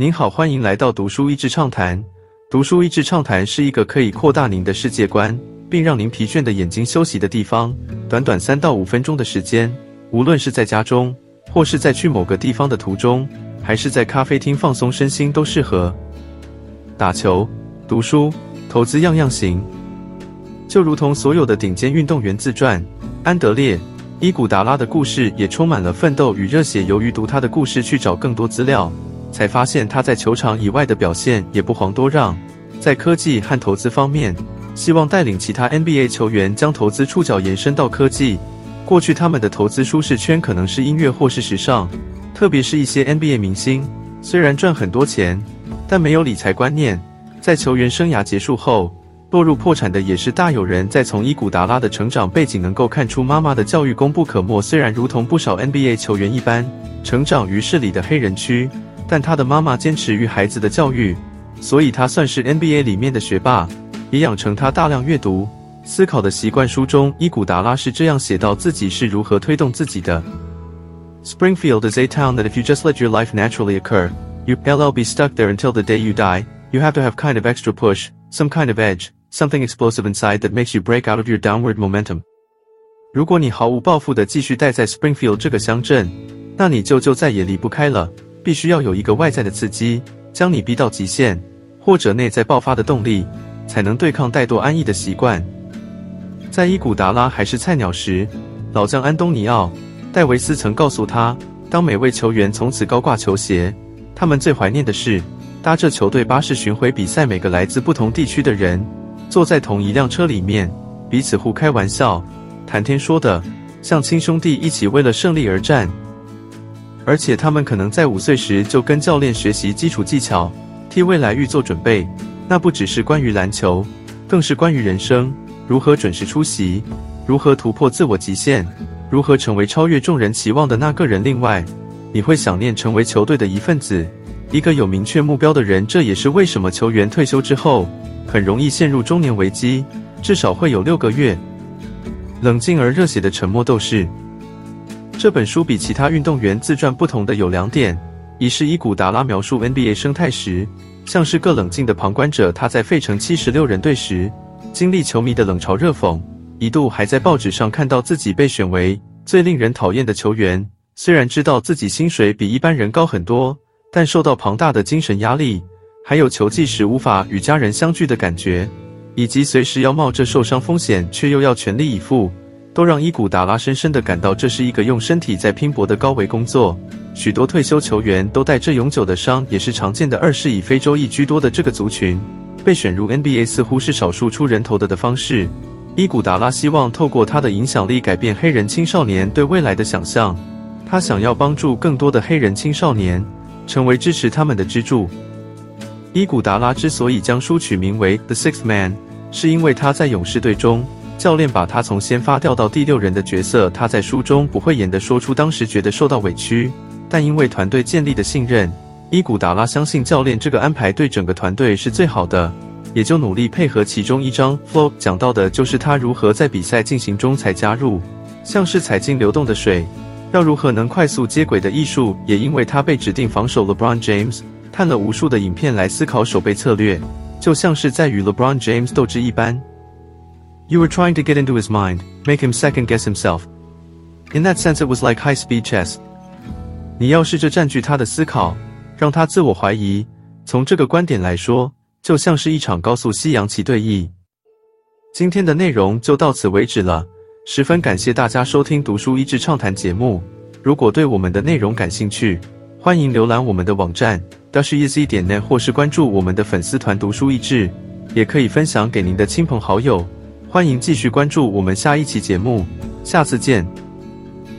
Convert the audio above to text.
您好，欢迎来到读书益智畅谈。读书益智畅谈是一个可以扩大您的世界观，并让您疲倦的眼睛休息的地方。短短三到五分钟的时间，无论是在家中，或是在去某个地方的途中，还是在咖啡厅放松身心，都适合。打球、读书、投资，样样行。就如同所有的顶尖运动员自传，安德烈·伊古达拉的故事也充满了奋斗与热血。由于读他的故事去找更多资料。才发现他在球场以外的表现也不遑多让。在科技和投资方面，希望带领其他 NBA 球员将投资触角延伸到科技。过去他们的投资舒适圈可能是音乐或是时尚，特别是一些 NBA 明星，虽然赚很多钱，但没有理财观念，在球员生涯结束后落入破产的也是大有人在。从伊古达拉的成长背景能够看出，妈妈的教育功不可没。虽然如同不少 NBA 球员一般，成长于市里的黑人区。但他的妈妈坚持于孩子的教育，所以他算是 NBA 里面的学霸，也养成他大量阅读、思考的习惯。书中伊古达拉是这样写到自己是如何推动自己的：Springfield is a town that if you just let your life naturally occur, you will be stuck there until the day you die. You have to have kind of extra push, some kind of edge, something explosive inside that makes you break out of your downward momentum. 如果你毫无抱负的继续待在 Springfield 这个乡镇，那你就就再也离不开了。 必须要有一个外在的刺激，将你逼到极限，或者内在爆发的动力，才能对抗怠惰安逸的习惯。在伊古达拉还是菜鸟时，老将安东尼奥·戴维斯曾告诉他，当每位球员从此高挂球鞋，他们最怀念的是搭着球队巴士巡回比赛。每个来自不同地区的人坐在同一辆车里面，彼此互开玩笑，谈天说的，像亲兄弟一起为了胜利而战。而且他们可能在五岁时就跟教练学习基础技巧，替未来预做准备。那不只是关于篮球，更是关于人生：如何准时出席，如何突破自我极限，如何成为超越众人期望的那个人。另外，你会想念成为球队的一份子，一个有明确目标的人。这也是为什么球员退休之后很容易陷入中年危机，至少会有六个月冷静而热血的沉默斗士。这本书比其他运动员自传不同的有两点：一是伊古达拉描述 NBA 生态时，像是个冷静的旁观者。他在费城七十六人队时，经历球迷的冷嘲热讽，一度还在报纸上看到自己被选为最令人讨厌的球员。虽然知道自己薪水比一般人高很多，但受到庞大的精神压力，还有球季时无法与家人相聚的感觉，以及随时要冒着受伤风险却又要全力以赴。都让伊古达拉深深地感到，这是一个用身体在拼搏的高维工作。许多退休球员都带着永久的伤，也是常见的。二是以非洲裔居多的这个族群，被选入 NBA 似乎是少数出人头的的方式。伊古达拉希望透过他的影响力改变黑人青少年对未来的想象。他想要帮助更多的黑人青少年成为支持他们的支柱。伊古达拉之所以将书取名为《The Sixth Man》，是因为他在勇士队中。教练把他从先发调到第六人的角色，他在书中不讳言的说出当时觉得受到委屈，但因为团队建立的信任，伊古达拉相信教练这个安排对整个团队是最好的，也就努力配合。其中一章 flow 讲到的就是他如何在比赛进行中才加入，像是踩进流动的水，要如何能快速接轨的艺术。也因为他被指定防守 LeBron James，看了无数的影片来思考守备策略，就像是在与 LeBron James 斗智一般。You were trying to get into his mind, make him second guess himself. In that sense, it was like high speed chess. 你要试着占据他的思考，让他自我怀疑。从这个观点来说，就像是一场高速西洋棋对弈。今天的内容就到此为止了，十分感谢大家收听读书益智畅谈节目。如果对我们的内容感兴趣，欢迎浏览我们的网站 dashiz 点 net，或是关注我们的粉丝团读书益智，也可以分享给您的亲朋好友。欢迎继续关注我们下一期节目，下次见。